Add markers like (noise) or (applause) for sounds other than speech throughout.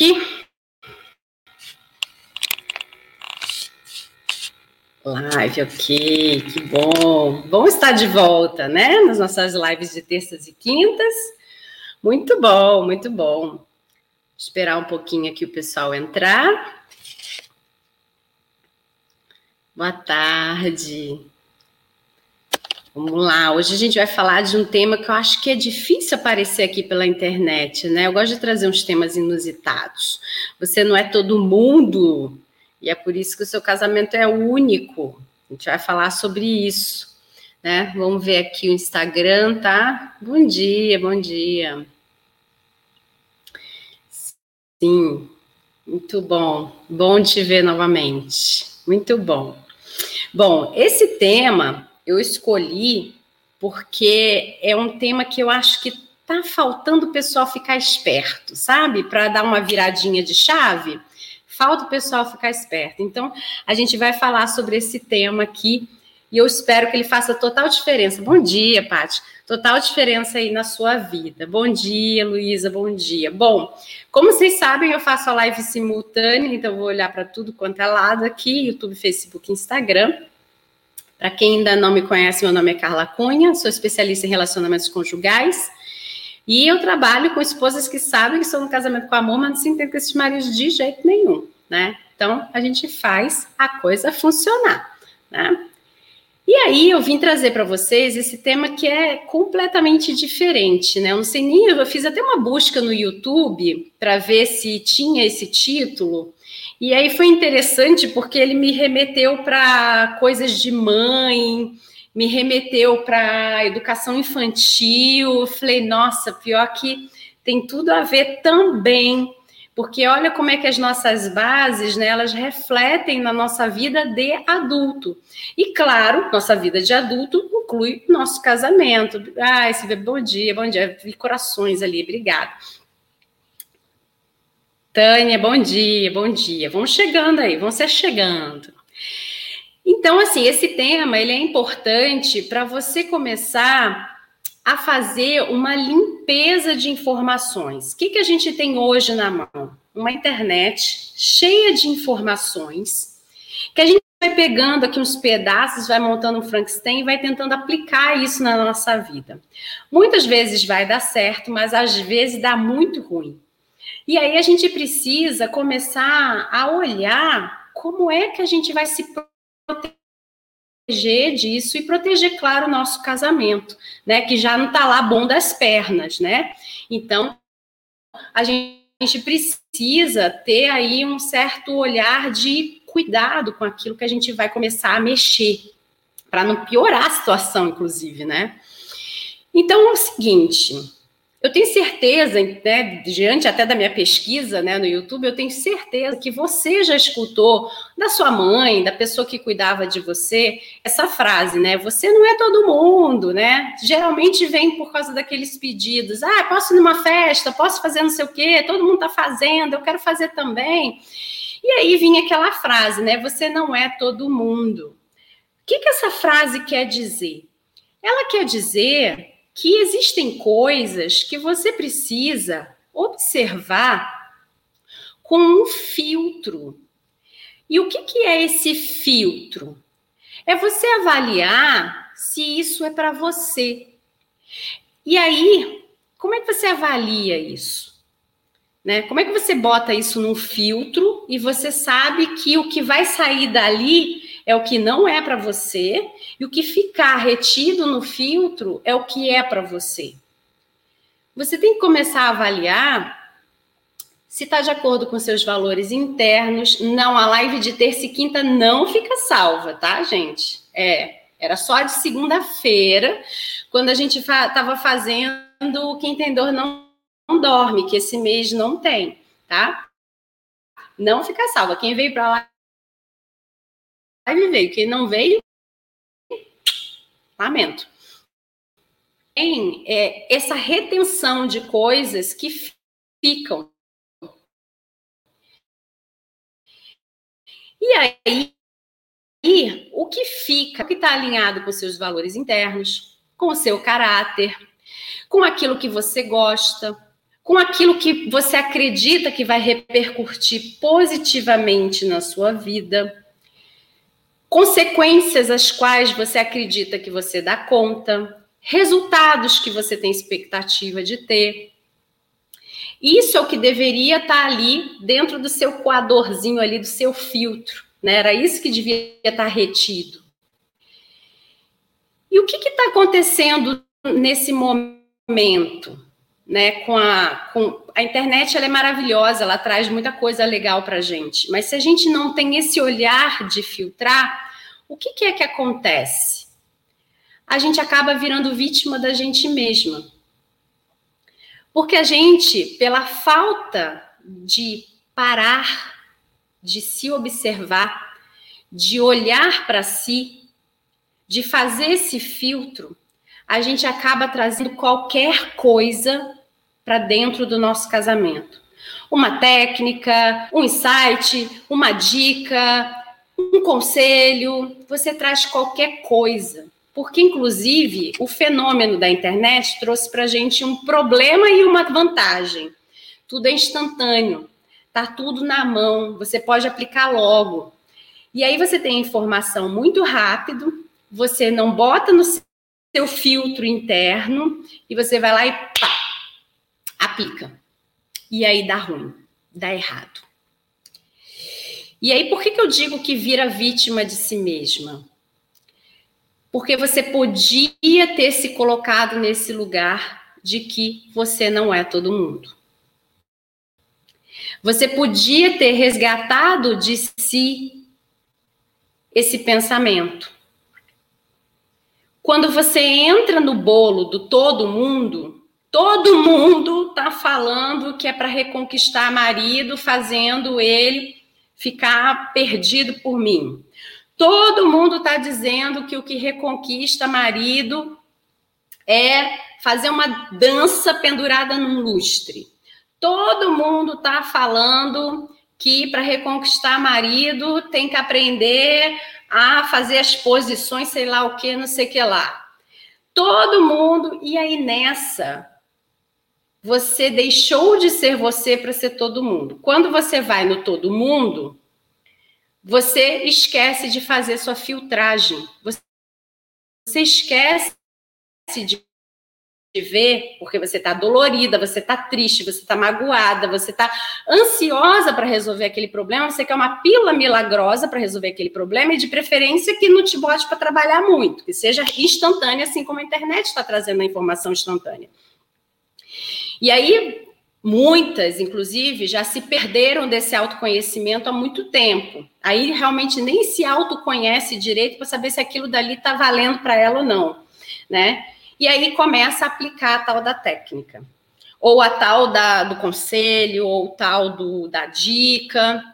aqui. Live, ok, que bom. Bom estar de volta, né? Nas nossas lives de terças e quintas. Muito bom, muito bom. Esperar um pouquinho aqui o pessoal entrar. Boa tarde. Vamos lá, hoje a gente vai falar de um tema que eu acho que é difícil aparecer aqui pela internet, né? Eu gosto de trazer uns temas inusitados. Você não é todo mundo, e é por isso que o seu casamento é único. A gente vai falar sobre isso, né? Vamos ver aqui o Instagram, tá? Bom dia, bom dia. Sim, muito bom. Bom te ver novamente. Muito bom. Bom, esse tema eu escolhi porque é um tema que eu acho que tá faltando o pessoal ficar esperto, sabe? Para dar uma viradinha de chave, falta o pessoal ficar esperto. Então, a gente vai falar sobre esse tema aqui e eu espero que ele faça total diferença. Bom dia, Paty. Total diferença aí na sua vida. Bom dia, Luísa. Bom dia. Bom, como vocês sabem, eu faço a live simultânea, então vou olhar para tudo quanto é lado aqui: YouTube, Facebook, Instagram. Para quem ainda não me conhece, meu nome é Carla Cunha, sou especialista em relacionamentos conjugais. E eu trabalho com esposas que sabem que estão no casamento com amor, mas não se entendem com esses maridos de jeito nenhum, né? Então, a gente faz a coisa funcionar, né? E aí eu vim trazer para vocês esse tema que é completamente diferente, né? Eu não sei nem, eu fiz até uma busca no YouTube para ver se tinha esse título, e aí foi interessante porque ele me remeteu para coisas de mãe, me remeteu para educação infantil. Eu falei, nossa, pior que tem tudo a ver também, porque olha como é que as nossas bases, né, elas refletem na nossa vida de adulto. E claro, nossa vida de adulto inclui nosso casamento. Ah, esse bom dia, bom dia, vi corações ali, obrigada. Tânia, bom dia, bom dia. Vão chegando aí, vão ser chegando. Então, assim, esse tema ele é importante para você começar a fazer uma limpeza de informações. O que, que a gente tem hoje na mão? Uma internet cheia de informações que a gente vai pegando aqui uns pedaços, vai montando um Frankenstein e vai tentando aplicar isso na nossa vida. Muitas vezes vai dar certo, mas às vezes dá muito ruim. E aí a gente precisa começar a olhar como é que a gente vai se proteger disso e proteger, claro, o nosso casamento, né? Que já não está lá bom das pernas, né? Então, a gente precisa ter aí um certo olhar de cuidado com aquilo que a gente vai começar a mexer, para não piorar a situação, inclusive, né? Então, é o seguinte, eu tenho certeza, né, diante até da minha pesquisa né, no YouTube, eu tenho certeza que você já escutou da sua mãe, da pessoa que cuidava de você, essa frase, né? Você não é todo mundo, né? Geralmente vem por causa daqueles pedidos. Ah, posso ir numa festa, posso fazer não sei o quê, todo mundo está fazendo, eu quero fazer também. E aí vinha aquela frase, né? Você não é todo mundo. O que, que essa frase quer dizer? Ela quer dizer que existem coisas que você precisa observar com um filtro. E o que, que é esse filtro? É você avaliar se isso é para você. E aí, como é que você avalia isso? Né? Como é que você bota isso num filtro e você sabe que o que vai sair dali é o que não é para você, e o que ficar retido no filtro é o que é para você. Você tem que começar a avaliar se está de acordo com seus valores internos. Não, a live de terça e quinta não fica salva, tá, gente? É, era só de segunda-feira, quando a gente estava fa fazendo Quem Tem Dor Não, não Dorme, que esse mês não tem, tá? Não fica salva. Quem veio para lá live veio. Quem não veio, lamento. Tem é, essa retenção de coisas que ficam. E aí, e o que fica, o que está alinhado com seus valores internos, com o seu caráter, com aquilo que você gosta, com aquilo que você acredita que vai repercutir positivamente na sua vida, consequências às quais você acredita que você dá conta, resultados que você tem expectativa de ter. Isso é o que deveria estar ali dentro do seu coadorzinho ali, do seu filtro. Né? Era isso que devia estar retido. E o que está acontecendo nesse momento? Né, com a, com a internet ela é maravilhosa, ela traz muita coisa legal para a gente. Mas se a gente não tem esse olhar de filtrar, o que, que é que acontece? A gente acaba virando vítima da gente mesma. Porque a gente, pela falta de parar, de se observar, de olhar para si, de fazer esse filtro, a gente acaba trazendo qualquer coisa para dentro do nosso casamento. Uma técnica, um insight, uma dica, um conselho, você traz qualquer coisa. Porque, inclusive, o fenômeno da internet trouxe para a gente um problema e uma vantagem. Tudo é instantâneo, tá tudo na mão, você pode aplicar logo. E aí você tem informação muito rápido, você não bota no seu filtro interno e você vai lá e pá, aplica. E aí dá ruim, dá errado. E aí, por que, que eu digo que vira vítima de si mesma? Porque você podia ter se colocado nesse lugar de que você não é todo mundo. Você podia ter resgatado de si esse pensamento. Quando você entra no bolo do todo mundo, todo mundo tá falando que é para reconquistar marido, fazendo ele ficar perdido por mim. Todo mundo está dizendo que o que reconquista marido é fazer uma dança pendurada num lustre. Todo mundo está falando que para reconquistar marido tem que aprender a fazer as posições, sei lá o que, não sei o que lá. Todo mundo, e aí nessa, você deixou de ser você para ser todo mundo. Quando você vai no todo mundo, você esquece de fazer sua filtragem. Você esquece de ver, porque você está dolorida, você está triste, você está magoada, você está ansiosa para resolver aquele problema, você quer uma pílula milagrosa para resolver aquele problema e de preferência que não te bote para trabalhar muito, que seja instantânea, assim como a internet está trazendo a informação instantânea. E aí, Muitas, inclusive, já se perderam desse autoconhecimento há muito tempo. Aí realmente nem se autoconhece direito para saber se aquilo dali está valendo para ela ou não, né? E aí começa a aplicar a tal da técnica, ou a tal da, do conselho, ou tal do, da dica.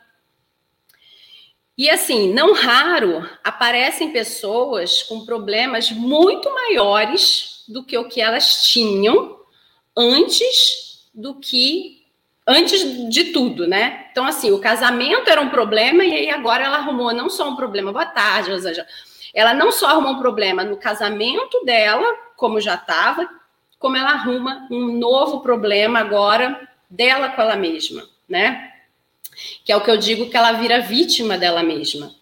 E assim, não raro aparecem pessoas com problemas muito maiores do que o que elas tinham antes do que antes de tudo, né? Então, assim, o casamento era um problema e aí agora ela arrumou não só um problema, boa tarde, seja, ela não só arrumou um problema no casamento dela, como já estava, como ela arruma um novo problema agora dela com ela mesma, né? Que é o que eu digo que ela vira vítima dela mesma,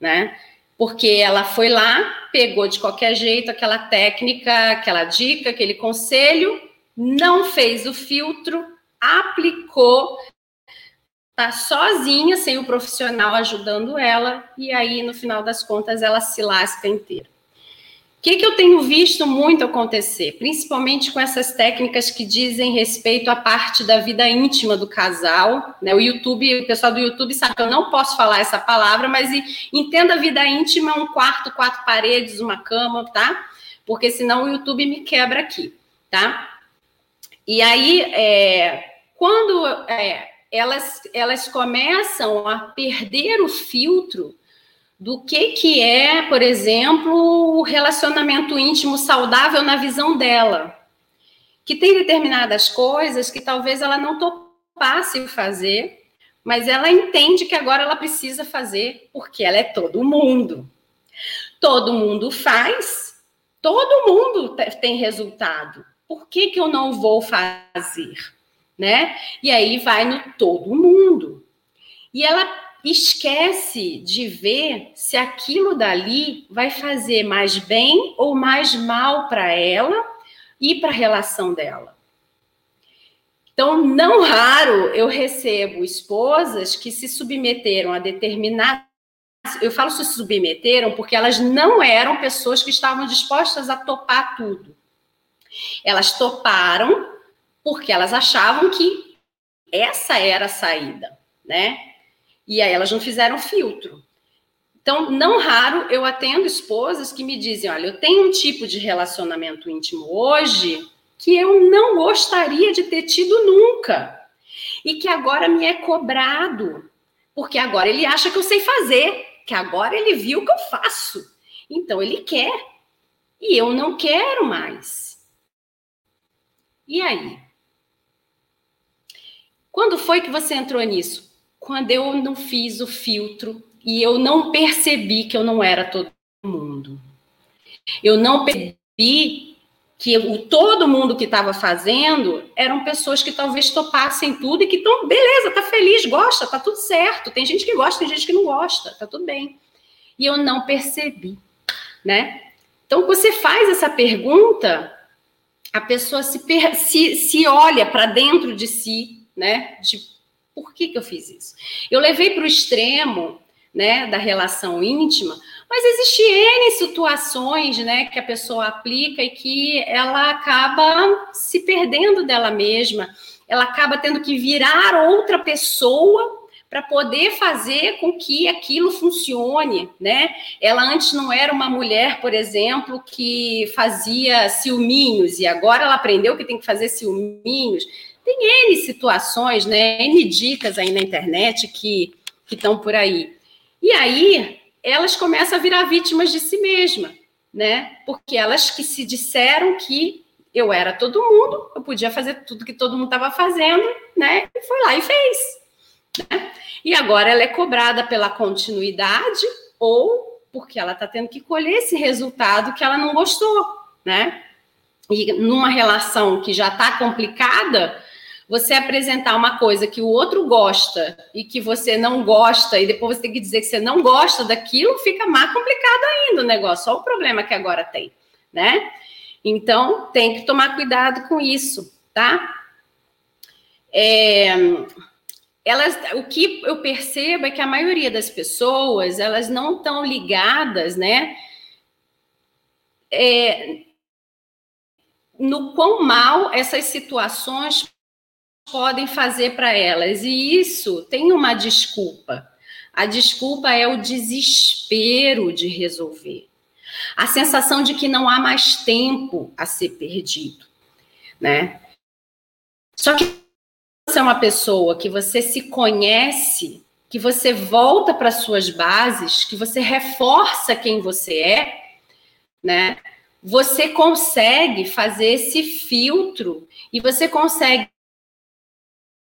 né? Porque ela foi lá, pegou de qualquer jeito aquela técnica, aquela dica, aquele conselho não fez o filtro, aplicou, tá sozinha, sem o profissional ajudando ela, e aí, no final das contas, ela se lasca inteira. O que, que eu tenho visto muito acontecer, principalmente com essas técnicas que dizem respeito à parte da vida íntima do casal, né? O YouTube, o pessoal do YouTube sabe que eu não posso falar essa palavra, mas entenda a vida íntima um quarto, quatro paredes, uma cama, tá? Porque senão o YouTube me quebra aqui, tá? E aí, é, quando é, elas, elas começam a perder o filtro do que, que é, por exemplo, o relacionamento íntimo saudável na visão dela. Que tem determinadas coisas que talvez ela não topasse fazer, mas ela entende que agora ela precisa fazer, porque ela é todo mundo. Todo mundo faz, todo mundo tem resultado por que, que eu não vou fazer? né? E aí vai no todo mundo. E ela esquece de ver se aquilo dali vai fazer mais bem ou mais mal para ela e para a relação dela. Então, não raro eu recebo esposas que se submeteram a determinada. Eu falo se submeteram porque elas não eram pessoas que estavam dispostas a topar tudo. Elas toparam porque elas achavam que essa era a saída, né? E aí elas não fizeram filtro. Então, não raro eu atendo esposas que me dizem: olha, eu tenho um tipo de relacionamento íntimo hoje que eu não gostaria de ter tido nunca. E que agora me é cobrado, porque agora ele acha que eu sei fazer, que agora ele viu que eu faço. Então ele quer. E eu não quero mais. E aí? Quando foi que você entrou nisso? Quando eu não fiz o filtro e eu não percebi que eu não era todo mundo. Eu não percebi que o, todo mundo que estava fazendo eram pessoas que talvez topassem tudo e que estão, beleza, tá feliz, gosta, tá tudo certo. Tem gente que gosta, tem gente que não gosta, tá tudo bem. E eu não percebi, né? Então, você faz essa pergunta, a pessoa se, se, se olha para dentro de si né? De por que, que eu fiz isso? Eu levei para o extremo, né, da relação íntima, mas existe N situações, né, que a pessoa aplica e que ela acaba se perdendo dela mesma, ela acaba tendo que virar outra pessoa para poder fazer com que aquilo funcione, né? Ela antes não era uma mulher, por exemplo, que fazia ciúminhos e agora ela aprendeu que tem que fazer ciúminhos. Tem N situações, né? N dicas aí na internet que estão por aí. E aí, elas começam a virar vítimas de si mesma, né? Porque elas que se disseram que eu era todo mundo, eu podia fazer tudo que todo mundo estava fazendo, né? E foi lá e fez. Né? E agora ela é cobrada pela continuidade ou porque ela está tendo que colher esse resultado que ela não gostou, né? E numa relação que já está complicada, você apresentar uma coisa que o outro gosta e que você não gosta, e depois você tem que dizer que você não gosta daquilo, fica mais complicado ainda o negócio. Olha o problema que agora tem, né? Então, tem que tomar cuidado com isso, tá? É, elas, o que eu percebo é que a maioria das pessoas, elas não estão ligadas, né? É, no quão mal essas situações podem fazer para elas. E isso tem uma desculpa. A desculpa é o desespero de resolver. A sensação de que não há mais tempo a ser perdido, né? Só que você é uma pessoa que você se conhece, que você volta para suas bases, que você reforça quem você é, né? Você consegue fazer esse filtro e você consegue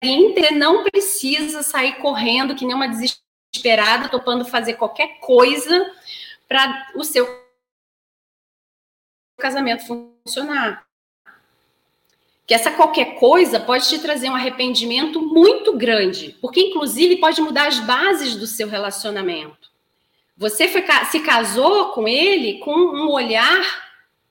Inter não precisa sair correndo que nem uma desesperada, topando fazer qualquer coisa para o seu casamento funcionar. Que essa qualquer coisa pode te trazer um arrependimento muito grande, porque inclusive pode mudar as bases do seu relacionamento. Você foi, se casou com ele com um olhar,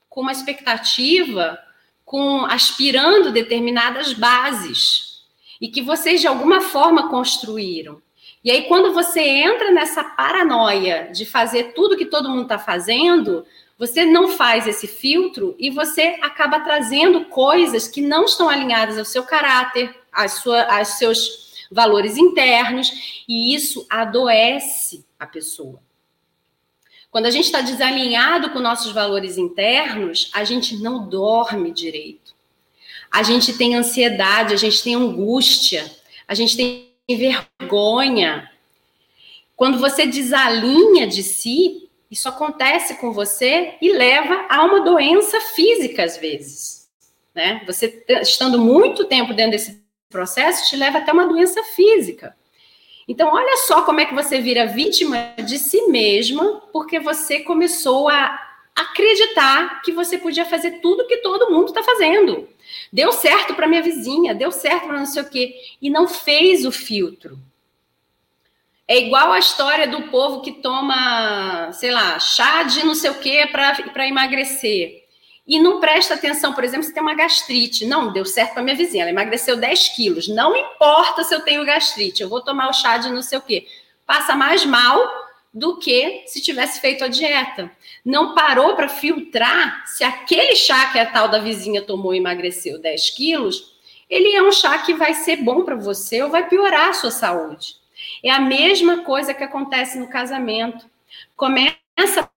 com uma expectativa, com aspirando determinadas bases e que vocês de alguma forma construíram. E aí, quando você entra nessa paranoia de fazer tudo que todo mundo está fazendo, você não faz esse filtro e você acaba trazendo coisas que não estão alinhadas ao seu caráter, às, sua, aos seus valores internos, e isso adoece a pessoa. Quando a gente está desalinhado com nossos valores internos, a gente não dorme direito a gente tem ansiedade, a gente tem angústia, a gente tem vergonha. Quando você desalinha de si, isso acontece com você e leva a uma doença física às vezes, né? Você estando muito tempo dentro desse processo te leva até uma doença física. Então, olha só como é que você vira vítima de si mesma, porque você começou a acreditar que você podia fazer tudo que todo mundo está fazendo. Deu certo para minha vizinha, deu certo para não sei o quê. E não fez o filtro. É igual a história do povo que toma, sei lá, chá de não sei o quê para emagrecer. E não presta atenção, por exemplo, se tem uma gastrite. Não, deu certo para minha vizinha, ela emagreceu 10 quilos. Não importa se eu tenho gastrite, eu vou tomar o chá de não sei o quê. Passa mais mal do que se tivesse feito a dieta. Não parou para filtrar se aquele chá que a tal da vizinha tomou e emagreceu 10 quilos, ele é um chá que vai ser bom para você ou vai piorar a sua saúde. É a mesma coisa que acontece no casamento. Começa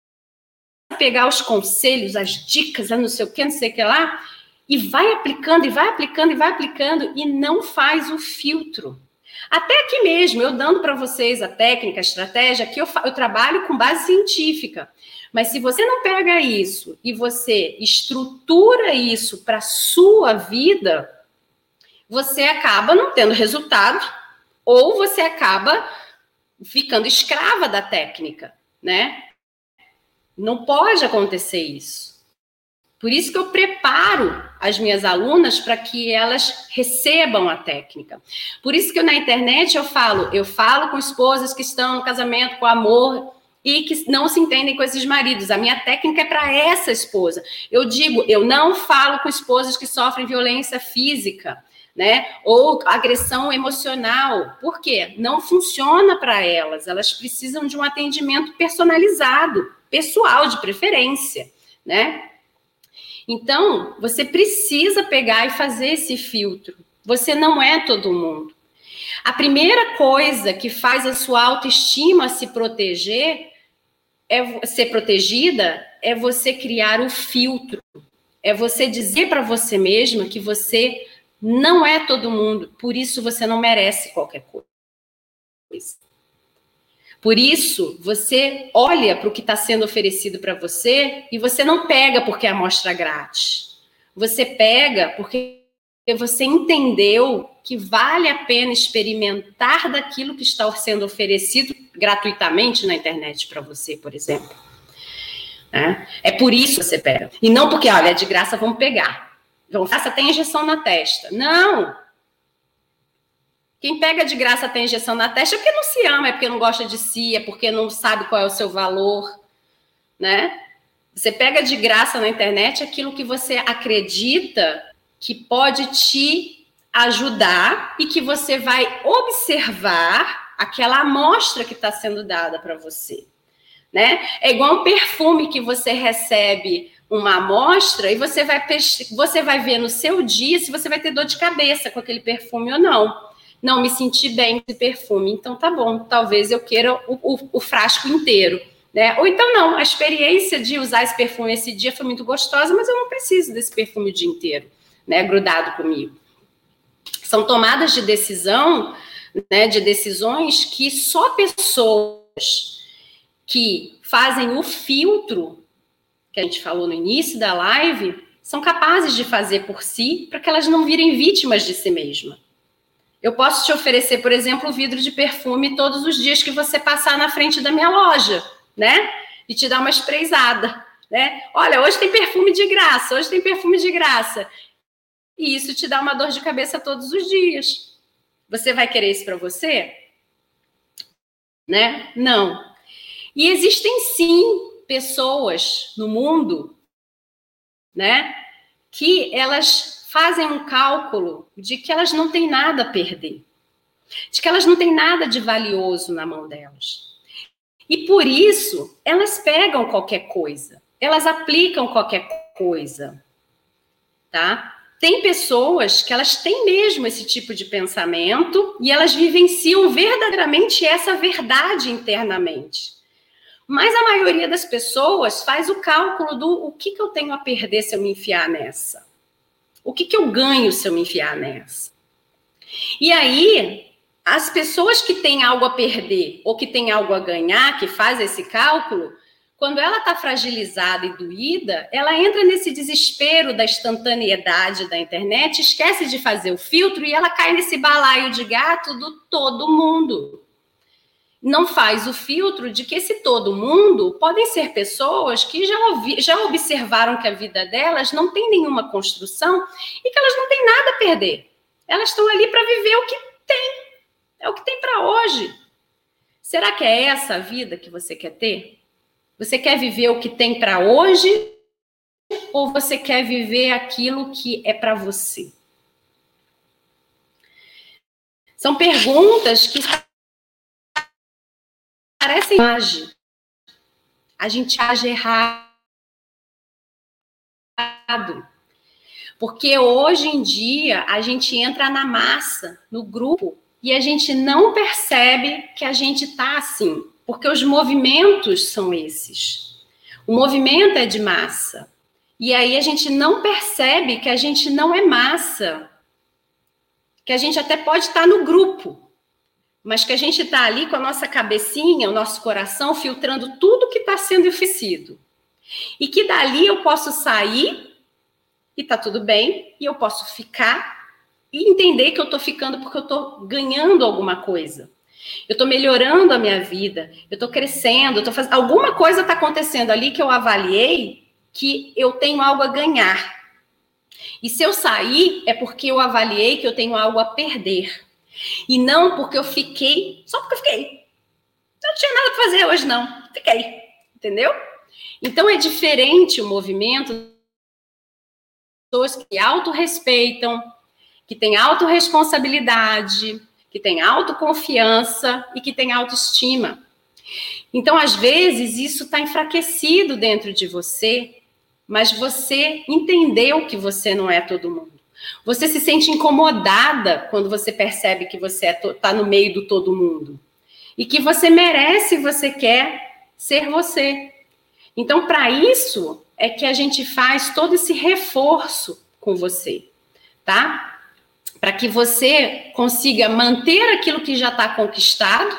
a pegar os conselhos, as dicas, não sei o que, não sei o que lá, e vai aplicando, e vai aplicando, e vai aplicando, e não faz o filtro. Até aqui mesmo, eu dando para vocês a técnica, a estratégia, que eu, eu trabalho com base científica. Mas se você não pega isso e você estrutura isso para sua vida, você acaba não tendo resultado ou você acaba ficando escrava da técnica, né? Não pode acontecer isso. Por isso que eu preparo as minhas alunas para que elas recebam a técnica. Por isso que na internet eu falo, eu falo com esposas que estão no casamento com amor e que não se entendem com esses maridos. A minha técnica é para essa esposa. Eu digo, eu não falo com esposas que sofrem violência física, né? Ou agressão emocional. Por quê? Não funciona para elas. Elas precisam de um atendimento personalizado, pessoal de preferência, né? Então, você precisa pegar e fazer esse filtro. Você não é todo mundo. A primeira coisa que faz a sua autoestima se proteger, é ser protegida, é você criar o filtro. É você dizer para você mesma que você não é todo mundo, por isso você não merece qualquer coisa. Por isso, você olha para o que está sendo oferecido para você e você não pega porque é amostra grátis. Você pega porque você entendeu que vale a pena experimentar daquilo que está sendo oferecido gratuitamente na internet para você, por exemplo. É, é por isso que você pega. E não porque, olha, é de graça, vamos pegar. Vamos, faça, tem injeção na testa. Não! Quem pega de graça tem injeção na testa é porque não se ama, é porque não gosta de si, é porque não sabe qual é o seu valor, né? Você pega de graça na internet aquilo que você acredita que pode te ajudar e que você vai observar aquela amostra que está sendo dada para você, né? É igual um perfume que você recebe uma amostra e você vai você vai ver no seu dia se você vai ter dor de cabeça com aquele perfume ou não não me senti bem com esse perfume. Então tá bom, talvez eu queira o, o, o, frasco inteiro. Né? Ou então não, a experiência de usar esse perfume esse dia foi muito gostosa, mas eu não preciso desse perfume o dia inteiro, né? Grudado comigo. São tomadas de decisão, né? De decisões que só pessoas que fazem o filtro que a gente falou no início da live são capazes de fazer por si para que elas não virem vítimas de si mesma. Eu posso te oferecer, por exemplo, o vidro de perfume todos os dias que você passar na frente da minha loja, né? E te dar uma espreizada, né? Olha, hoje tem perfume de graça, hoje tem perfume de graça. E isso te dá uma dor de cabeça todos os dias. Você vai querer isso para você? Né? Não. E existem sim pessoas no mundo, né, que elas fazem um cálculo de que elas não têm nada a perder, de que elas não têm nada de valioso na mão delas. E por isso, elas pegam qualquer coisa, elas aplicam qualquer coisa, tá? Tem pessoas que elas têm mesmo esse tipo de pensamento e elas vivenciam verdadeiramente essa verdade internamente. Mas a maioria das pessoas faz o cálculo do o que, que eu tenho a perder se eu me enfiar nessa. O que, que eu ganho se eu me enfiar nessa? E aí, as pessoas que têm algo a perder ou que têm algo a ganhar, que faz esse cálculo, quando ela está fragilizada e doída, ela entra nesse desespero da instantaneidade da internet, esquece de fazer o filtro e ela cai nesse balaio de gato do todo mundo. Não faz o filtro de que esse todo mundo podem ser pessoas que já, já observaram que a vida delas não tem nenhuma construção e que elas não têm nada a perder. Elas estão ali para viver o que tem. É o que tem para hoje. Será que é essa a vida que você quer ter? Você quer viver o que tem para hoje ou você quer viver aquilo que é para você? São perguntas que parecem age. A gente age errado. Porque hoje em dia a gente entra na massa, no grupo, e a gente não percebe que a gente está assim, porque os movimentos são esses. O movimento é de massa. E aí a gente não percebe que a gente não é massa. Que a gente até pode estar tá no grupo, mas que a gente está ali com a nossa cabecinha, o nosso coração, filtrando tudo que está sendo oferecido. E que dali eu posso sair e tá tudo bem, e eu posso ficar e entender que eu estou ficando porque eu estou ganhando alguma coisa. Eu estou melhorando a minha vida, eu estou crescendo, eu tô fazendo. Alguma coisa está acontecendo ali que eu avaliei que eu tenho algo a ganhar. E se eu sair, é porque eu avaliei que eu tenho algo a perder. E não porque eu fiquei, só porque eu fiquei. Eu não tinha nada para fazer hoje, não. Fiquei. Entendeu? Então é diferente o movimento pessoas que autorrespeitam, que têm autorresponsabilidade, que têm autoconfiança e que têm autoestima. Então, às vezes, isso está enfraquecido dentro de você, mas você entendeu que você não é todo mundo. Você se sente incomodada quando você percebe que você está é tá no meio do todo mundo. E que você merece, você quer ser você. Então, para isso, é que a gente faz todo esse reforço com você, tá? Para que você consiga manter aquilo que já está conquistado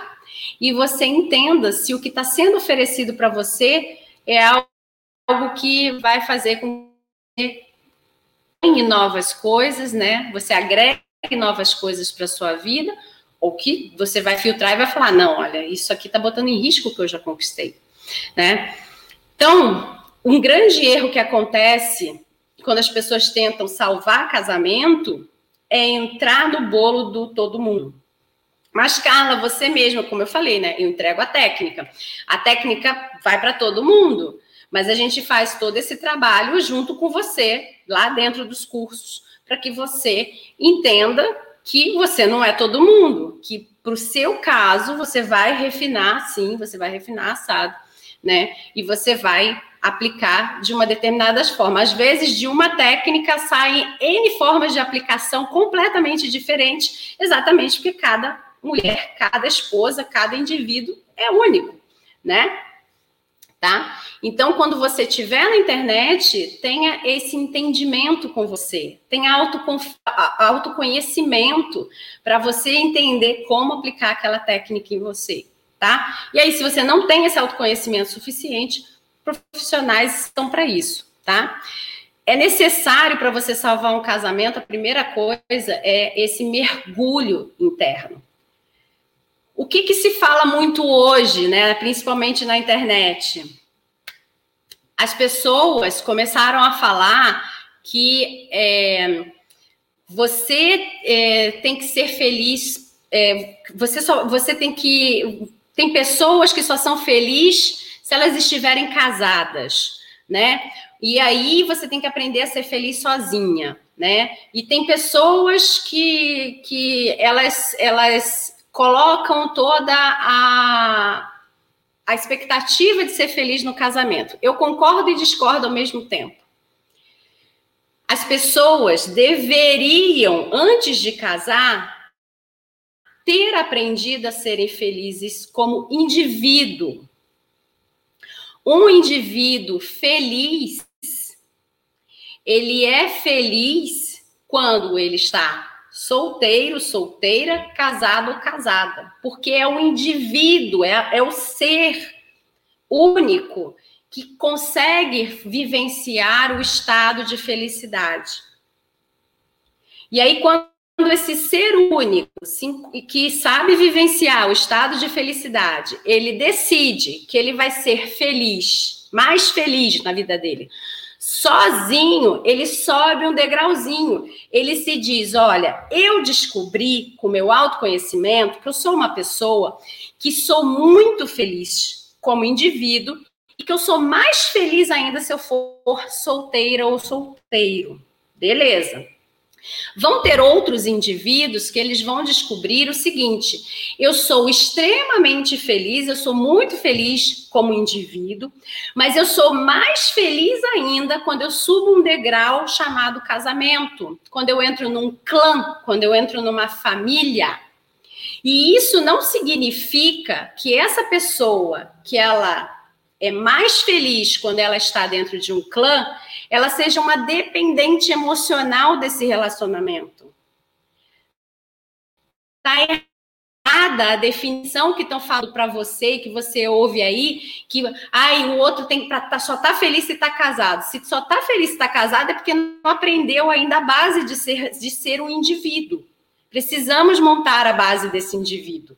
e você entenda se o que está sendo oferecido para você é algo que vai fazer com que ganhe novas coisas, né? Você agregue novas coisas para sua vida, ou que você vai filtrar e vai falar: não, olha, isso aqui está botando em risco o que eu já conquistei, né? Então, um grande erro que acontece quando as pessoas tentam salvar casamento é entrar no bolo do todo mundo. Mas, Carla, você mesma, como eu falei, né? Eu entrego a técnica. A técnica vai para todo mundo, mas a gente faz todo esse trabalho junto com você, lá dentro dos cursos, para que você entenda que você não é todo mundo, que para o seu caso você vai refinar, sim, você vai refinar assado, né? E você vai aplicar de uma determinada forma. Às vezes, de uma técnica saem N formas de aplicação completamente diferentes, exatamente porque cada mulher, cada esposa, cada indivíduo é único, né? Tá? Então, quando você estiver na internet, tenha esse entendimento com você, tenha autoconhecimento para você entender como aplicar aquela técnica em você, tá? E aí, se você não tem esse autoconhecimento suficiente, profissionais estão para isso, tá? É necessário para você salvar um casamento, a primeira coisa é esse mergulho interno. O que, que se fala muito hoje, né, principalmente na internet? As pessoas começaram a falar que é, você é, tem que ser feliz, é, você, só, você tem que. Tem pessoas que só são felizes se elas estiverem casadas, né? E aí você tem que aprender a ser feliz sozinha, né? E tem pessoas que, que elas, elas colocam toda a, a expectativa de ser feliz no casamento. Eu concordo e discordo ao mesmo tempo. As pessoas deveriam, antes de casar, ter aprendido a serem felizes como indivíduo, um indivíduo feliz, ele é feliz quando ele está solteiro, solteira, casado ou casada, porque é o indivíduo, é, é o ser único que consegue vivenciar o estado de felicidade. E aí, quando esse ser único que sabe vivenciar o estado de felicidade, ele decide que ele vai ser feliz, mais feliz na vida dele, sozinho, ele sobe um degrauzinho. Ele se diz: Olha, eu descobri com meu autoconhecimento que eu sou uma pessoa que sou muito feliz como indivíduo e que eu sou mais feliz ainda se eu for solteira ou solteiro. Beleza. Vão ter outros indivíduos que eles vão descobrir o seguinte: eu sou extremamente feliz, eu sou muito feliz como indivíduo, mas eu sou mais feliz ainda quando eu subo um degrau chamado casamento, quando eu entro num clã, quando eu entro numa família. E isso não significa que essa pessoa que ela é mais feliz quando ela está dentro de um clã, ela seja uma dependente emocional desse relacionamento. Está errada a definição que estão falando para você, que você ouve aí, que ai, o outro tem pra, tá, só tá feliz se está casado. Se só está feliz se está casado é porque não aprendeu ainda a base de ser, de ser um indivíduo. Precisamos montar a base desse indivíduo.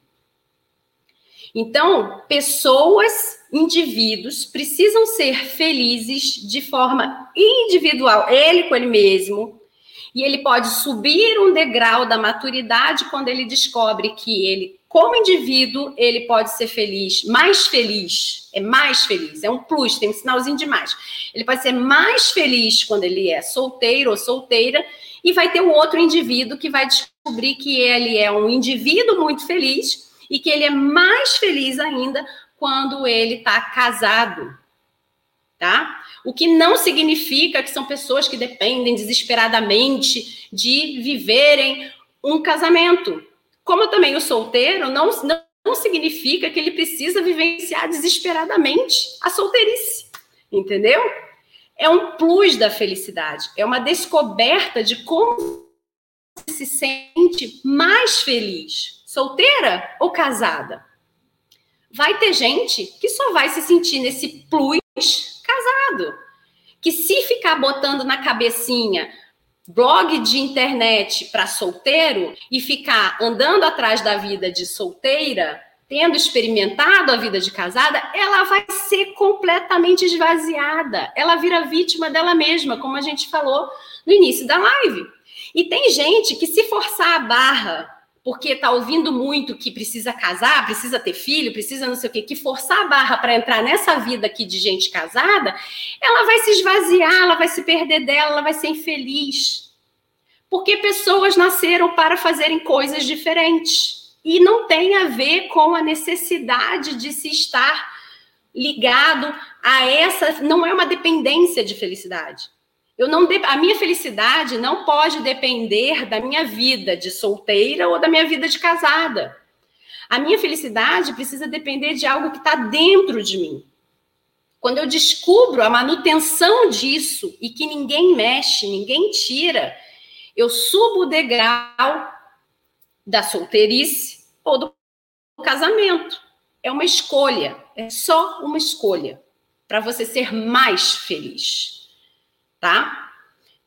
Então, pessoas, indivíduos, precisam ser felizes de forma individual, ele com ele mesmo. E ele pode subir um degrau da maturidade quando ele descobre que ele, como indivíduo, ele pode ser feliz, mais feliz, é mais feliz, é um plus, tem um sinalzinho de mais. Ele pode ser mais feliz quando ele é solteiro ou solteira, e vai ter um outro indivíduo que vai descobrir que ele é um indivíduo muito feliz e que ele é mais feliz ainda quando ele está casado, tá? O que não significa que são pessoas que dependem desesperadamente de viverem um casamento. Como também o solteiro não, não, significa que ele precisa vivenciar desesperadamente a solteirice, entendeu? É um plus da felicidade, é uma descoberta de como se sente mais feliz, solteira ou casada? Vai ter gente que só vai se sentir nesse plus casado. Que se ficar botando na cabecinha blog de internet para solteiro e ficar andando atrás da vida de solteira, tendo experimentado a vida de casada, ela vai ser completamente esvaziada. Ela vira vítima dela mesma, como a gente falou no início da live. E tem gente que se forçar a barra porque está ouvindo muito que precisa casar, precisa ter filho, precisa não sei o quê, que forçar a barra para entrar nessa vida aqui de gente casada, ela vai se esvaziar, ela vai se perder dela, ela vai ser infeliz. Porque pessoas nasceram para fazerem coisas diferentes. E não tem a ver com a necessidade de se estar ligado a essa. Não é uma dependência de felicidade. Eu não a minha felicidade não pode depender da minha vida de solteira ou da minha vida de casada. A minha felicidade precisa depender de algo que está dentro de mim. Quando eu descubro a manutenção disso e que ninguém mexe, ninguém tira, eu subo o degrau da solteirice ou do casamento. É uma escolha, é só uma escolha para você ser mais feliz tá?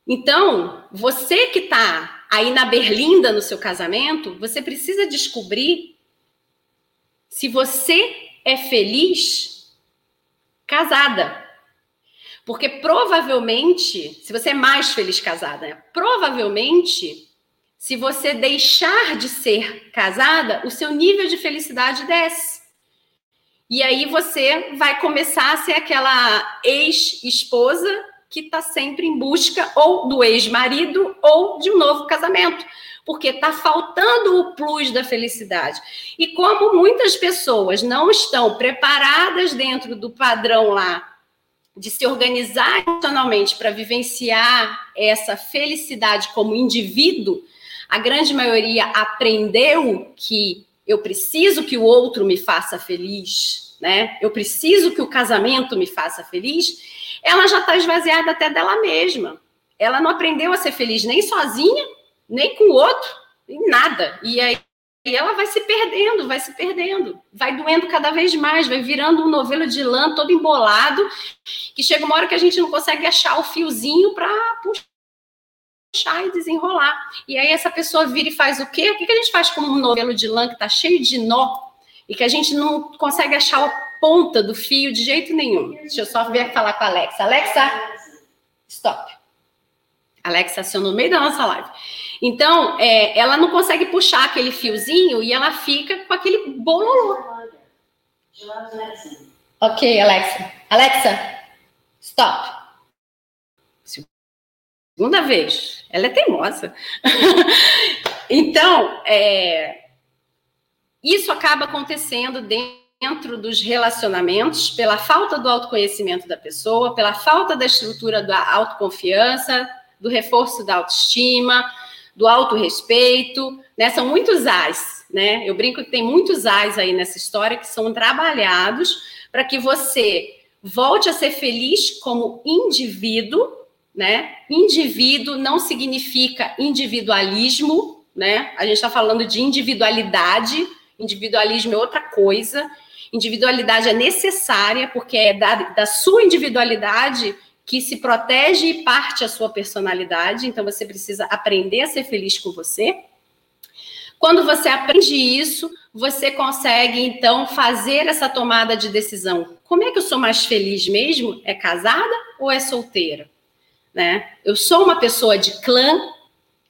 Então, você que está aí na berlinda no seu casamento, você precisa descobrir se você é feliz casada. Porque provavelmente, se você é mais feliz casada, né? provavelmente, se você deixar de ser casada, o seu nível de felicidade desce. E aí você vai começar a ser aquela ex-esposa que está sempre em busca ou do ex-marido ou de um novo casamento, porque está faltando o plus da felicidade. E como muitas pessoas não estão preparadas dentro do padrão lá de se organizar emocionalmente para vivenciar essa felicidade como indivíduo, a grande maioria aprendeu que eu preciso que o outro me faça feliz, né? Eu preciso que o casamento me faça feliz ela já está esvaziada até dela mesma. Ela não aprendeu a ser feliz nem sozinha, nem com o outro, em nada. E aí ela vai se perdendo, vai se perdendo, vai doendo cada vez mais, vai virando um novelo de lã todo embolado, que chega uma hora que a gente não consegue achar o fiozinho para puxar e desenrolar. E aí essa pessoa vira e faz o quê? O que a gente faz com um novelo de lã que está cheio de nó e que a gente não consegue achar a ponta do fio de jeito nenhum? Deixa eu só ver falar com a Alexa. Alexa, stop. Alexa acionou no meio da nossa live. Então, é, ela não consegue puxar aquele fiozinho e ela fica com aquele bololô. Ok, Alexa. Alexa, stop. Segunda vez. Ela é teimosa. (laughs) então, é, isso acaba acontecendo dentro dos relacionamentos pela falta do autoconhecimento da pessoa, pela falta da estrutura da autoconfiança, do reforço da autoestima, do autorrespeito, né? São muitos ais, né? Eu brinco que tem muitos ais aí nessa história que são trabalhados para que você volte a ser feliz como indivíduo, né? Indivíduo não significa individualismo, né? A gente está falando de individualidade, individualismo é outra coisa. Individualidade é necessária, porque é da, da sua individualidade que se protege e parte a sua personalidade, então você precisa aprender a ser feliz com você. Quando você aprende isso, você consegue então fazer essa tomada de decisão. Como é que eu sou mais feliz mesmo? É casada ou é solteira? Né? Eu sou uma pessoa de clã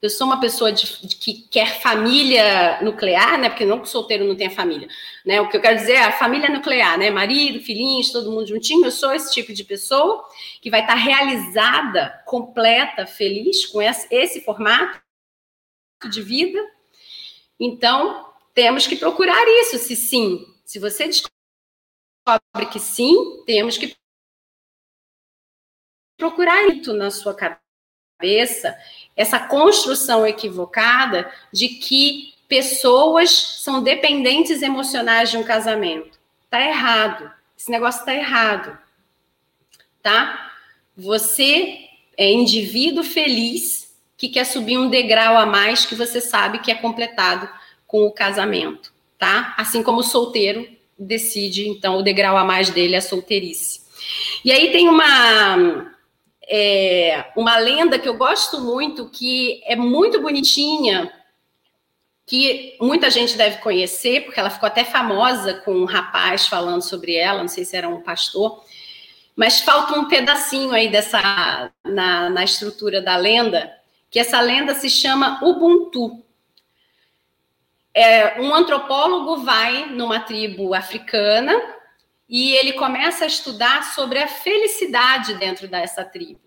eu sou uma pessoa de, de, que quer família nuclear, né? Porque não que solteiro não tenha família, né? O que eu quero dizer é a família nuclear, né? Marido, filhinhos, todo mundo juntinho. Eu sou esse tipo de pessoa que vai estar realizada, completa, feliz com esse, esse formato de vida. Então, temos que procurar isso, se sim. Se você descobre que sim, temos que procurar isso na sua cabeça essa construção equivocada de que pessoas são dependentes emocionais de um casamento. Tá errado. Esse negócio tá errado. Tá? Você é indivíduo feliz que quer subir um degrau a mais que você sabe que é completado com o casamento, tá? Assim como o solteiro decide, então, o degrau a mais dele é a solteirice. E aí tem uma é, uma lenda que eu gosto muito, que é muito bonitinha, que muita gente deve conhecer, porque ela ficou até famosa com um rapaz falando sobre ela, não sei se era um pastor, mas falta um pedacinho aí dessa na, na estrutura da lenda, que essa lenda se chama Ubuntu. É, um antropólogo vai numa tribo africana e ele começa a estudar sobre a felicidade dentro dessa tribo.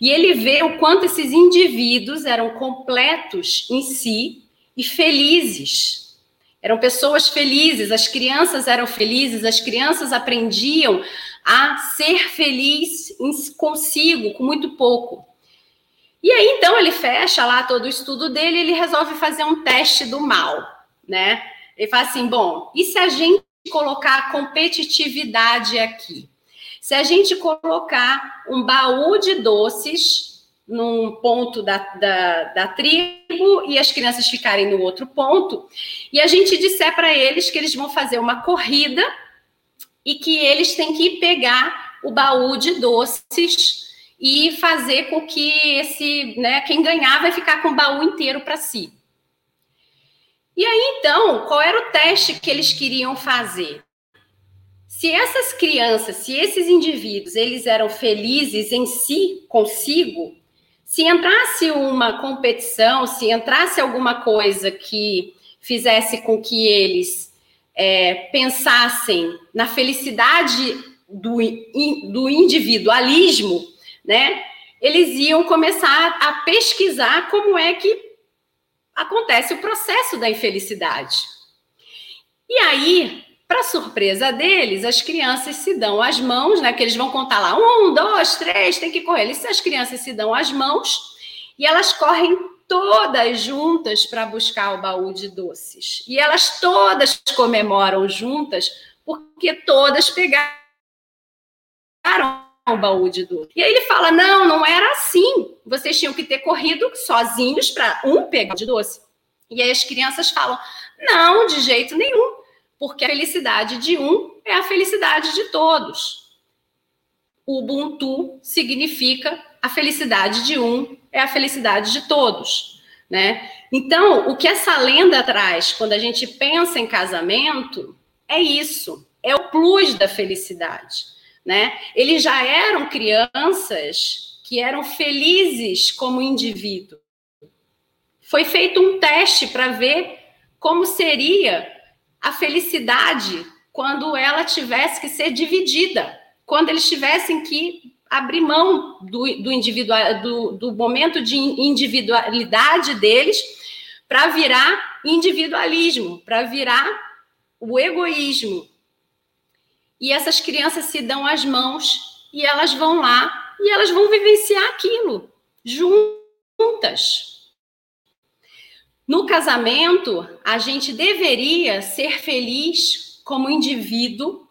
E ele vê o quanto esses indivíduos eram completos em si e felizes. Eram pessoas felizes, as crianças eram felizes, as crianças aprendiam a ser feliz consigo, com muito pouco. E aí, então, ele fecha lá todo o estudo dele e ele resolve fazer um teste do mal, né? Ele fala assim: bom, e se a gente colocar competitividade aqui? Se a gente colocar um baú de doces num ponto da, da, da tribo e as crianças ficarem no outro ponto, e a gente disser para eles que eles vão fazer uma corrida e que eles têm que pegar o baú de doces e fazer com que esse, né, quem ganhar vai ficar com o baú inteiro para si. E aí, então, qual era o teste que eles queriam fazer? Se essas crianças, se esses indivíduos, eles eram felizes em si, consigo, se entrasse uma competição, se entrasse alguma coisa que fizesse com que eles é, pensassem na felicidade do, do individualismo, né? Eles iam começar a pesquisar como é que acontece o processo da infelicidade. E aí, para surpresa deles, as crianças se dão as mãos, né? Que eles vão contar lá, um, dois, três, tem que correr. Eles, as crianças se dão as mãos e elas correm todas juntas para buscar o baú de doces. E elas todas comemoram juntas porque todas pegaram o baú de doces. E aí ele fala: não, não era assim. Vocês tinham que ter corrido sozinhos para um pegar de doce. E aí as crianças falam: não, de jeito nenhum porque a felicidade de um é a felicidade de todos. O Ubuntu significa a felicidade de um é a felicidade de todos, né? Então, o que essa lenda traz quando a gente pensa em casamento é isso, é o plus da felicidade, né? Eles já eram crianças que eram felizes como indivíduo. Foi feito um teste para ver como seria a felicidade quando ela tivesse que ser dividida, quando eles tivessem que abrir mão do, do, individual, do, do momento de individualidade deles para virar individualismo, para virar o egoísmo. E essas crianças se dão as mãos e elas vão lá e elas vão vivenciar aquilo juntas. No casamento, a gente deveria ser feliz como indivíduo,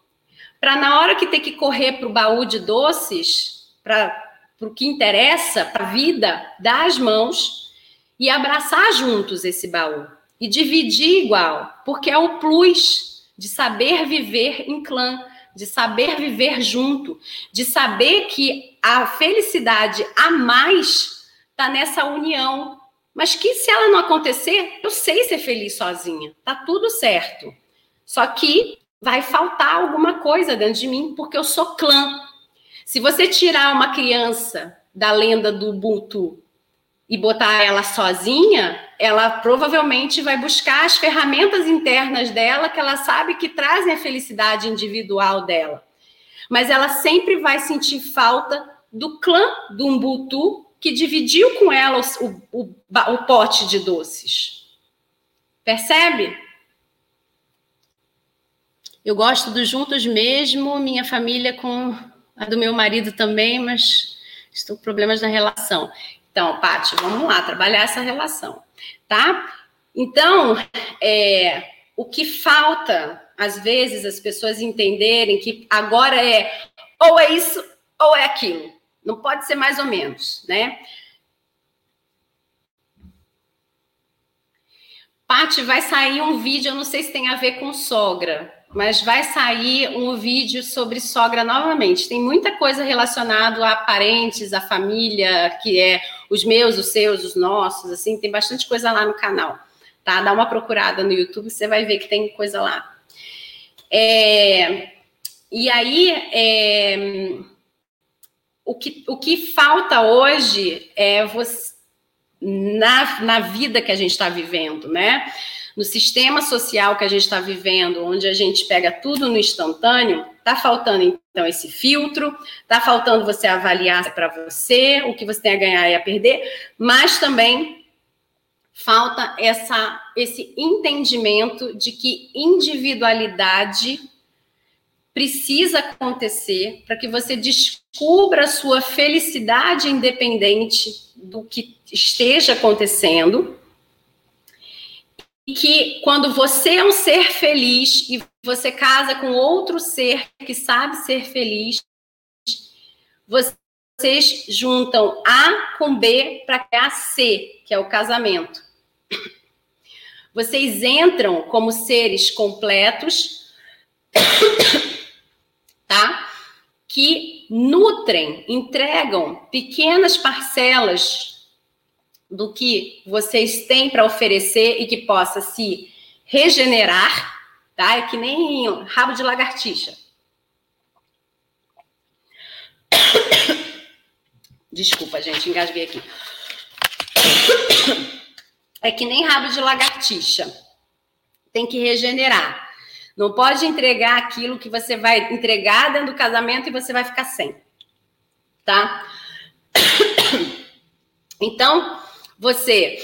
para na hora que ter que correr para o baú de doces, para o que interessa, para a vida, dar as mãos e abraçar juntos esse baú e dividir igual, porque é o plus de saber viver em clã, de saber viver junto, de saber que a felicidade a mais está nessa união, mas que se ela não acontecer, eu sei ser feliz sozinha. Tá tudo certo. Só que vai faltar alguma coisa dentro de mim, porque eu sou clã. Se você tirar uma criança da lenda do Ubuntu e botar ela sozinha, ela provavelmente vai buscar as ferramentas internas dela que ela sabe que trazem a felicidade individual dela. Mas ela sempre vai sentir falta do clã do Ubuntu que dividiu com ela o, o, o pote de doces. Percebe? Eu gosto dos juntos mesmo, minha família com a do meu marido também, mas estou com problemas na relação. Então, Paty, vamos lá, trabalhar essa relação, tá? Então, é, o que falta, às vezes, as pessoas entenderem que agora é ou é isso ou é aquilo. Não pode ser mais ou menos, né? Pati, vai sair um vídeo, eu não sei se tem a ver com sogra, mas vai sair um vídeo sobre sogra novamente. Tem muita coisa relacionada a parentes, a família, que é os meus, os seus, os nossos, assim, tem bastante coisa lá no canal, tá? Dá uma procurada no YouTube, você vai ver que tem coisa lá. É, e aí, é, o que, o que falta hoje é você, na, na vida que a gente está vivendo, né? No sistema social que a gente está vivendo, onde a gente pega tudo no instantâneo, está faltando então esse filtro, está faltando você avaliar para você o que você tem a ganhar e a perder, mas também falta essa, esse entendimento de que individualidade precisa acontecer para que você descubra a sua felicidade independente do que esteja acontecendo. Que quando você é um ser feliz e você casa com outro ser que sabe ser feliz, vocês juntam A com B para criar C, que é o casamento. Vocês entram como seres completos tá? Que nutrem, entregam pequenas parcelas do que vocês têm para oferecer e que possa se regenerar, tá? É que nem rabo de lagartixa. Desculpa, gente, engasguei aqui. É que nem rabo de lagartixa. Tem que regenerar. Não pode entregar aquilo que você vai entregar dentro do casamento e você vai ficar sem. Tá? Então, você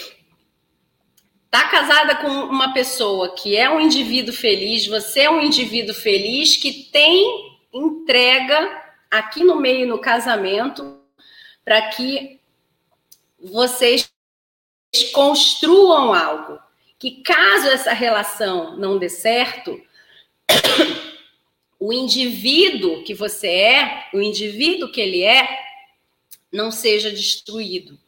tá casada com uma pessoa que é um indivíduo feliz, você é um indivíduo feliz que tem entrega aqui no meio no casamento para que vocês construam algo. Que caso essa relação não dê certo, (coughs) o indivíduo que você é, o indivíduo que ele é, não seja destruído.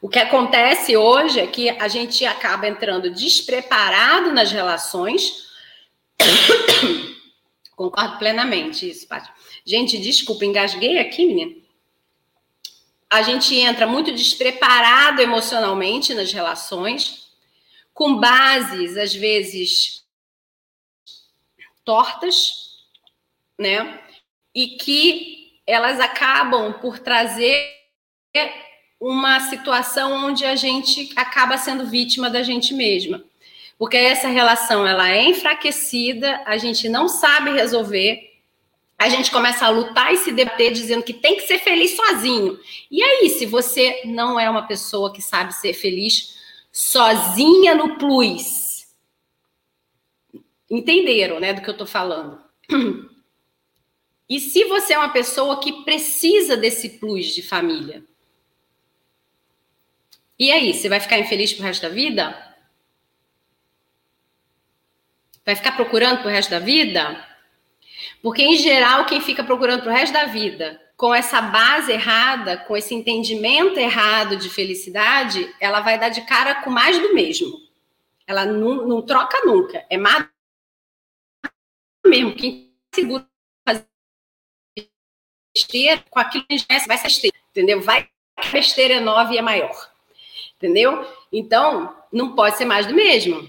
O que acontece hoje é que a gente acaba entrando despreparado nas relações. (coughs) Concordo plenamente isso, Paty. Gente, desculpa, engasguei aqui, menina. a gente entra muito despreparado emocionalmente nas relações, com bases, às vezes, tortas, né? E que elas acabam por trazer uma situação onde a gente acaba sendo vítima da gente mesma. Porque essa relação ela é enfraquecida, a gente não sabe resolver, a gente começa a lutar e se debater dizendo que tem que ser feliz sozinho. E aí, se você não é uma pessoa que sabe ser feliz sozinha no plus, entenderam, né, do que eu tô falando? E se você é uma pessoa que precisa desse plus de família? E aí, você vai ficar infeliz pro resto da vida? Vai ficar procurando pro resto da vida? Porque, em geral, quem fica procurando pro resto da vida com essa base errada, com esse entendimento errado de felicidade, ela vai dar de cara com mais do mesmo. Ela não, não troca nunca. É mais mesmo. Quem segura fazer besteira, com aquilo que vai ser besteira, entendeu? Vai a besteira é nova e é maior entendeu? Então, não pode ser mais do mesmo.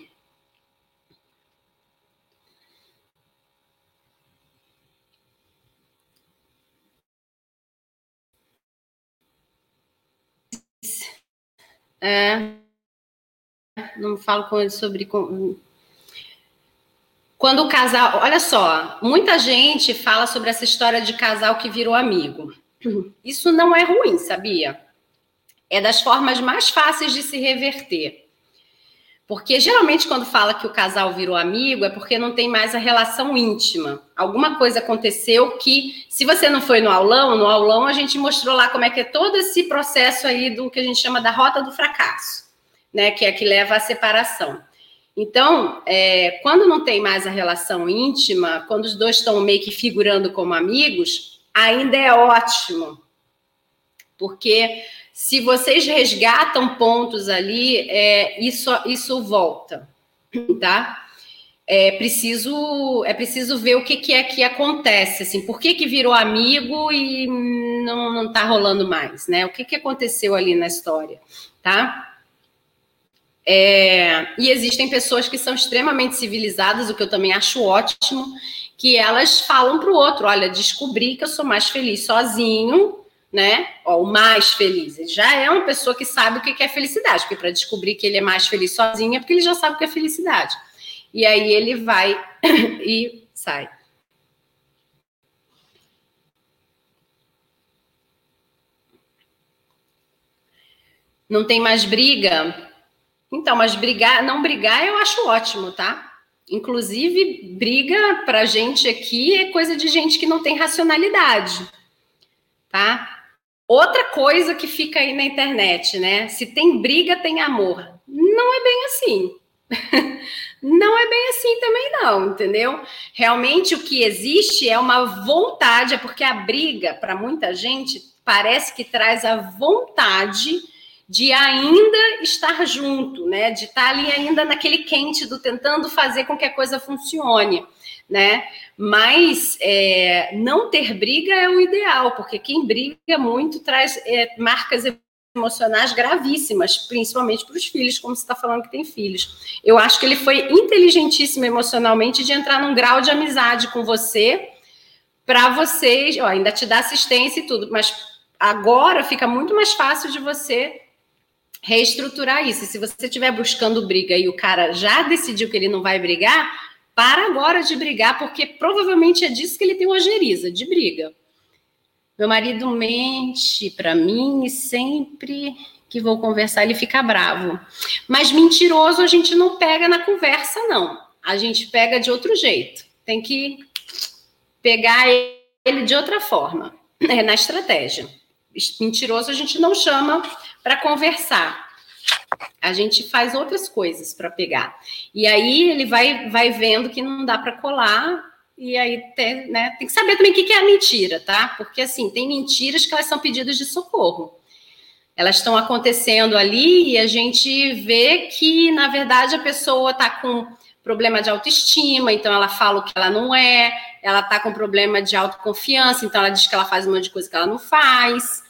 É, não falo com ele sobre. Quando o casal. Olha só, muita gente fala sobre essa história de casal que virou amigo. (clears throat) Isso não é ruim, sabia? É das formas mais fáceis de se reverter. Porque geralmente, quando fala que o casal virou amigo, é porque não tem mais a relação íntima. Alguma coisa aconteceu que, se você não foi no aulão, no aulão a gente mostrou lá como é que é todo esse processo aí do que a gente chama da rota do fracasso, né? Que é que leva à separação. Então, é, quando não tem mais a relação íntima, quando os dois estão meio que figurando como amigos, ainda é ótimo. Porque se vocês resgatam pontos ali, é, isso, isso volta, tá? É preciso, é preciso ver o que, que é que acontece, assim, por que, que virou amigo e não, não tá rolando mais, né? O que, que aconteceu ali na história, tá? É, e existem pessoas que são extremamente civilizadas, o que eu também acho ótimo, que elas falam para o outro: olha, descobri que eu sou mais feliz sozinho né? Ó, o mais feliz. Ele já é uma pessoa que sabe o que é felicidade, porque para descobrir que ele é mais feliz sozinho é porque ele já sabe o que é felicidade. E aí ele vai (coughs) e sai. Não tem mais briga? Então, mas brigar, não brigar eu acho ótimo, tá? Inclusive, briga pra gente aqui é coisa de gente que não tem racionalidade, tá? Outra coisa que fica aí na internet, né? Se tem briga, tem amor. Não é bem assim. (laughs) não é bem assim também, não, entendeu? Realmente o que existe é uma vontade, é porque a briga, para muita gente, parece que traz a vontade de ainda estar junto, né? De estar ali ainda naquele quente do tentando fazer com que a coisa funcione, né? Mas é, não ter briga é o ideal, porque quem briga muito traz é, marcas emocionais gravíssimas, principalmente para os filhos, como você está falando que tem filhos. Eu acho que ele foi inteligentíssimo emocionalmente de entrar num grau de amizade com você, para vocês, ó, ainda te dá assistência e tudo, mas agora fica muito mais fácil de você reestruturar isso. E se você estiver buscando briga e o cara já decidiu que ele não vai brigar, para agora de brigar, porque provavelmente é disso que ele tem uma geriza, de briga. Meu marido mente para mim e sempre que vou conversar ele fica bravo. Mas mentiroso a gente não pega na conversa, não. A gente pega de outro jeito. Tem que pegar ele de outra forma, é na estratégia. Mentiroso a gente não chama para conversar. A gente faz outras coisas para pegar. E aí ele vai, vai vendo que não dá para colar. E aí tem, né, tem que saber também o que, que é a mentira, tá? Porque assim, tem mentiras que elas são pedidos de socorro. Elas estão acontecendo ali e a gente vê que, na verdade, a pessoa está com problema de autoestima, então ela fala o que ela não é, ela está com problema de autoconfiança, então ela diz que ela faz um monte de coisa que ela não faz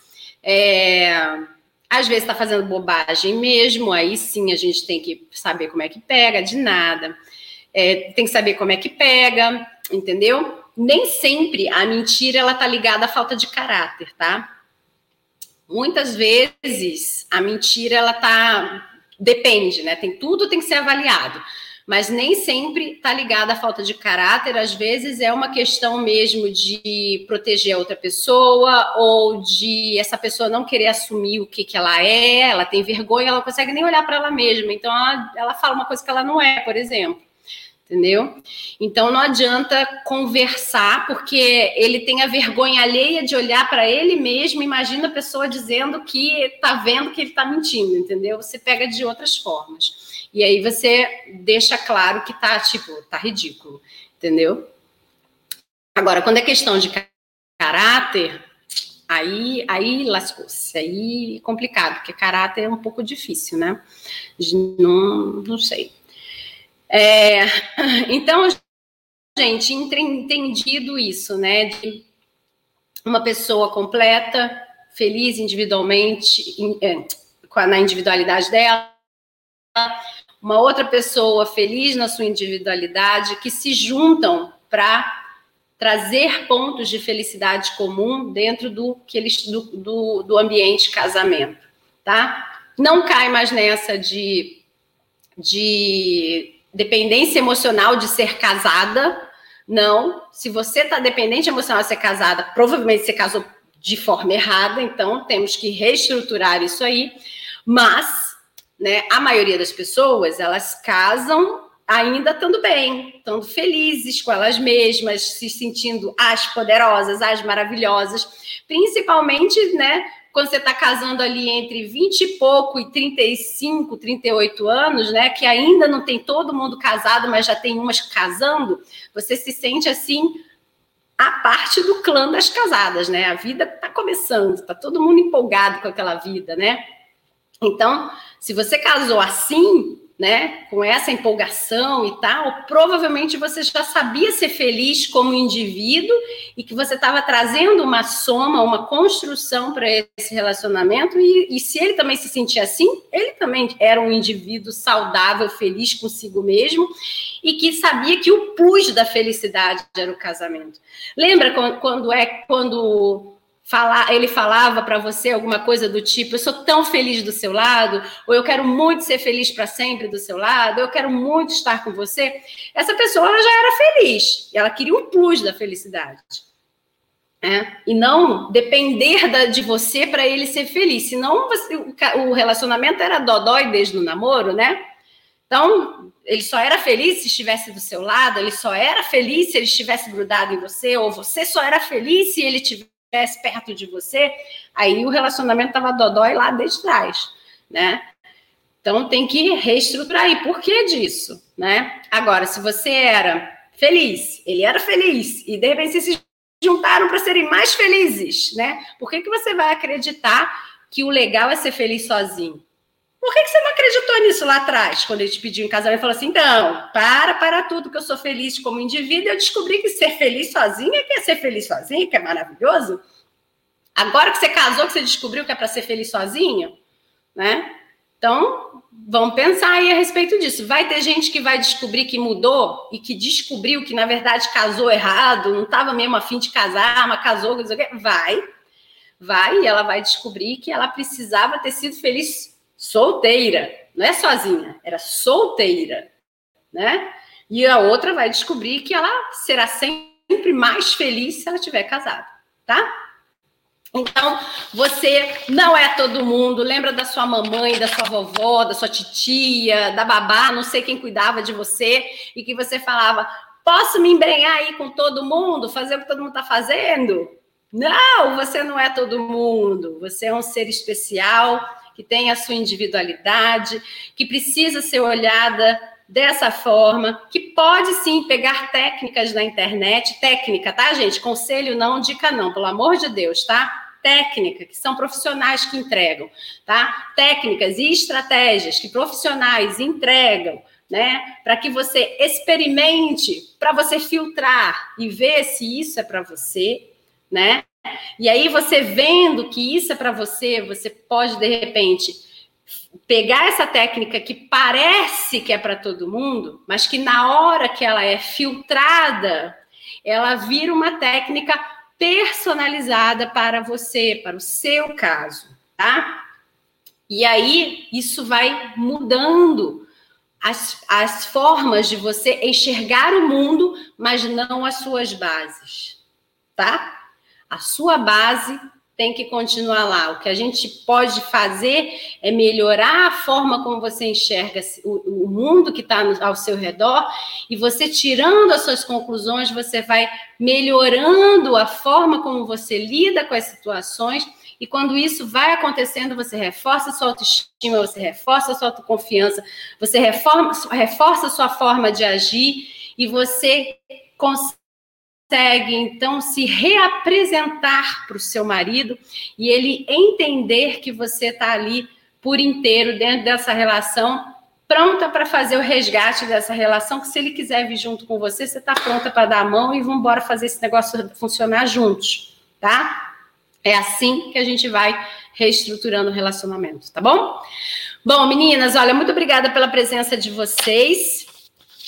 É, às vezes está fazendo bobagem mesmo, aí sim a gente tem que saber como é que pega, de nada. É, tem que saber como é que pega, entendeu? Nem sempre a mentira ela tá ligada à falta de caráter, tá? Muitas vezes a mentira ela tá depende, né? Tem tudo tem que ser avaliado mas nem sempre está ligada à falta de caráter, às vezes é uma questão mesmo de proteger a outra pessoa ou de essa pessoa não querer assumir o que, que ela é, ela tem vergonha, ela não consegue nem olhar para ela mesma, então ela, ela fala uma coisa que ela não é, por exemplo. Entendeu? Então não adianta conversar, porque ele tem a vergonha alheia de olhar para ele mesmo. Imagina a pessoa dizendo que está vendo que ele está mentindo, entendeu? Você pega de outras formas. E aí você deixa claro que tá, tipo, tá ridículo, entendeu? Agora, quando é questão de caráter, aí, aí lascou-se, aí é complicado, porque caráter é um pouco difícil, né? Não, não sei. É, (laughs) então, gente, entendido isso, né? De uma pessoa completa, feliz individualmente, é, na individualidade dela, uma outra pessoa feliz na sua individualidade, que se juntam para trazer pontos de felicidade comum dentro do que eles do, do, do ambiente casamento, tá? Não cai mais nessa de, de dependência emocional de ser casada. Não, se você está dependente emocional de ser casada, provavelmente você casou de forma errada, então temos que reestruturar isso aí. Mas né? A maioria das pessoas, elas casam ainda estando bem, estando felizes com elas mesmas, se sentindo as poderosas, as maravilhosas, principalmente, né, quando você está casando ali entre 20 e pouco e 35, 38 anos, né, que ainda não tem todo mundo casado, mas já tem umas casando, você se sente assim a parte do clã das casadas, né? A vida está começando, está todo mundo empolgado com aquela vida, né? Então, se você casou assim, né, com essa empolgação e tal, provavelmente você já sabia ser feliz como indivíduo e que você estava trazendo uma soma, uma construção para esse relacionamento. E, e, se ele também se sentia assim, ele também era um indivíduo saudável, feliz consigo mesmo e que sabia que o plus da felicidade era o casamento. Lembra quando, quando é quando falar, ele falava para você alguma coisa do tipo: eu sou tão feliz do seu lado, ou eu quero muito ser feliz para sempre do seu lado, eu quero muito estar com você. Essa pessoa ela já era feliz, ela queria um plus da felicidade. É, e não depender da, de você para ele ser feliz. Senão você, o, o relacionamento era dodói desde o namoro, né? Então, ele só era feliz se estivesse do seu lado, ele só era feliz se ele estivesse grudado em você, ou você só era feliz se ele tivesse estivesse perto de você, aí o relacionamento estava dodói lá desde trás, né? Então tem que reestruturar. E por que disso, né? Agora, se você era feliz, ele era feliz, e de repente vocês se juntaram para serem mais felizes, né? Por que, que você vai acreditar que o legal é ser feliz sozinho? Por que, você não acreditou nisso lá atrás, quando ele te pediu em casamento e falou assim: não, para, para tudo, que eu sou feliz como indivíduo, eu descobri que ser feliz sozinha que é ser feliz sozinha, que é maravilhoso. Agora que você casou, que você descobriu que é para ser feliz sozinho, né? Então, vamos pensar aí a respeito disso. Vai ter gente que vai descobrir que mudou e que descobriu que, na verdade, casou errado, não estava mesmo afim de casar, mas casou, não sei o quê. Vai, vai, e ela vai descobrir que ela precisava ter sido feliz solteira, não é sozinha, era solteira, né? E a outra vai descobrir que ela será sempre mais feliz se ela tiver casado, tá? Então, você não é todo mundo. Lembra da sua mamãe, da sua vovó, da sua titia, da babá, não sei quem cuidava de você, e que você falava: posso me embrenhar aí com todo mundo, fazer o que todo mundo está fazendo? Não, você não é todo mundo. Você é um ser especial que tem a sua individualidade, que precisa ser olhada dessa forma, que pode sim pegar técnicas na internet, técnica, tá, gente? Conselho não, dica não, pelo amor de Deus, tá? Técnica, que são profissionais que entregam, tá? Técnicas e estratégias que profissionais entregam, né? Para que você experimente, para você filtrar e ver se isso é para você, né? E aí você vendo que isso é para você, você pode de repente pegar essa técnica que parece que é para todo mundo, mas que na hora que ela é filtrada, ela vira uma técnica personalizada para você, para o seu caso, tá? E aí isso vai mudando as, as formas de você enxergar o mundo, mas não as suas bases, tá? A sua base tem que continuar lá. O que a gente pode fazer é melhorar a forma como você enxerga o, o mundo que está ao seu redor, e você tirando as suas conclusões, você vai melhorando a forma como você lida com as situações. E quando isso vai acontecendo, você reforça sua autoestima, você reforça sua autoconfiança, você reforma, reforça sua forma de agir e você consegue consegue então se reapresentar para o seu marido e ele entender que você está ali por inteiro dentro dessa relação, pronta para fazer o resgate dessa relação, que se ele quiser vir junto com você, você está pronta para dar a mão e vamos embora fazer esse negócio funcionar juntos, tá? É assim que a gente vai reestruturando o relacionamento, tá bom? Bom, meninas, olha, muito obrigada pela presença de vocês.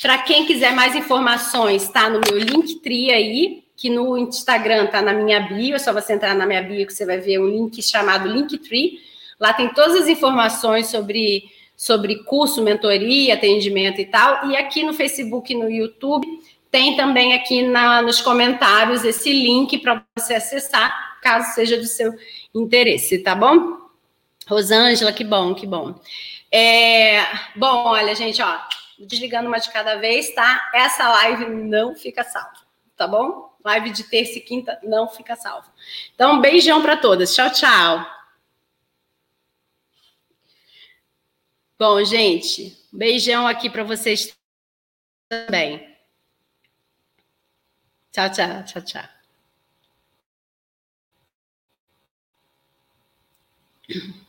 Para quem quiser mais informações, está no meu Linktree aí, que no Instagram está na minha bio, é só você entrar na minha bio que você vai ver um link chamado Linktree. Lá tem todas as informações sobre, sobre curso, mentoria, atendimento e tal. E aqui no Facebook e no YouTube tem também aqui na, nos comentários esse link para você acessar, caso seja do seu interesse, tá bom? Rosângela, que bom, que bom. É, bom, olha, gente, ó, desligando uma de cada vez, tá? Essa live não fica salva, tá bom? Live de terça e quinta não fica salva. Então, um beijão para todas. Tchau, tchau. Bom, gente, beijão aqui para vocês também. Tchau, tchau, tchau, tchau. (coughs)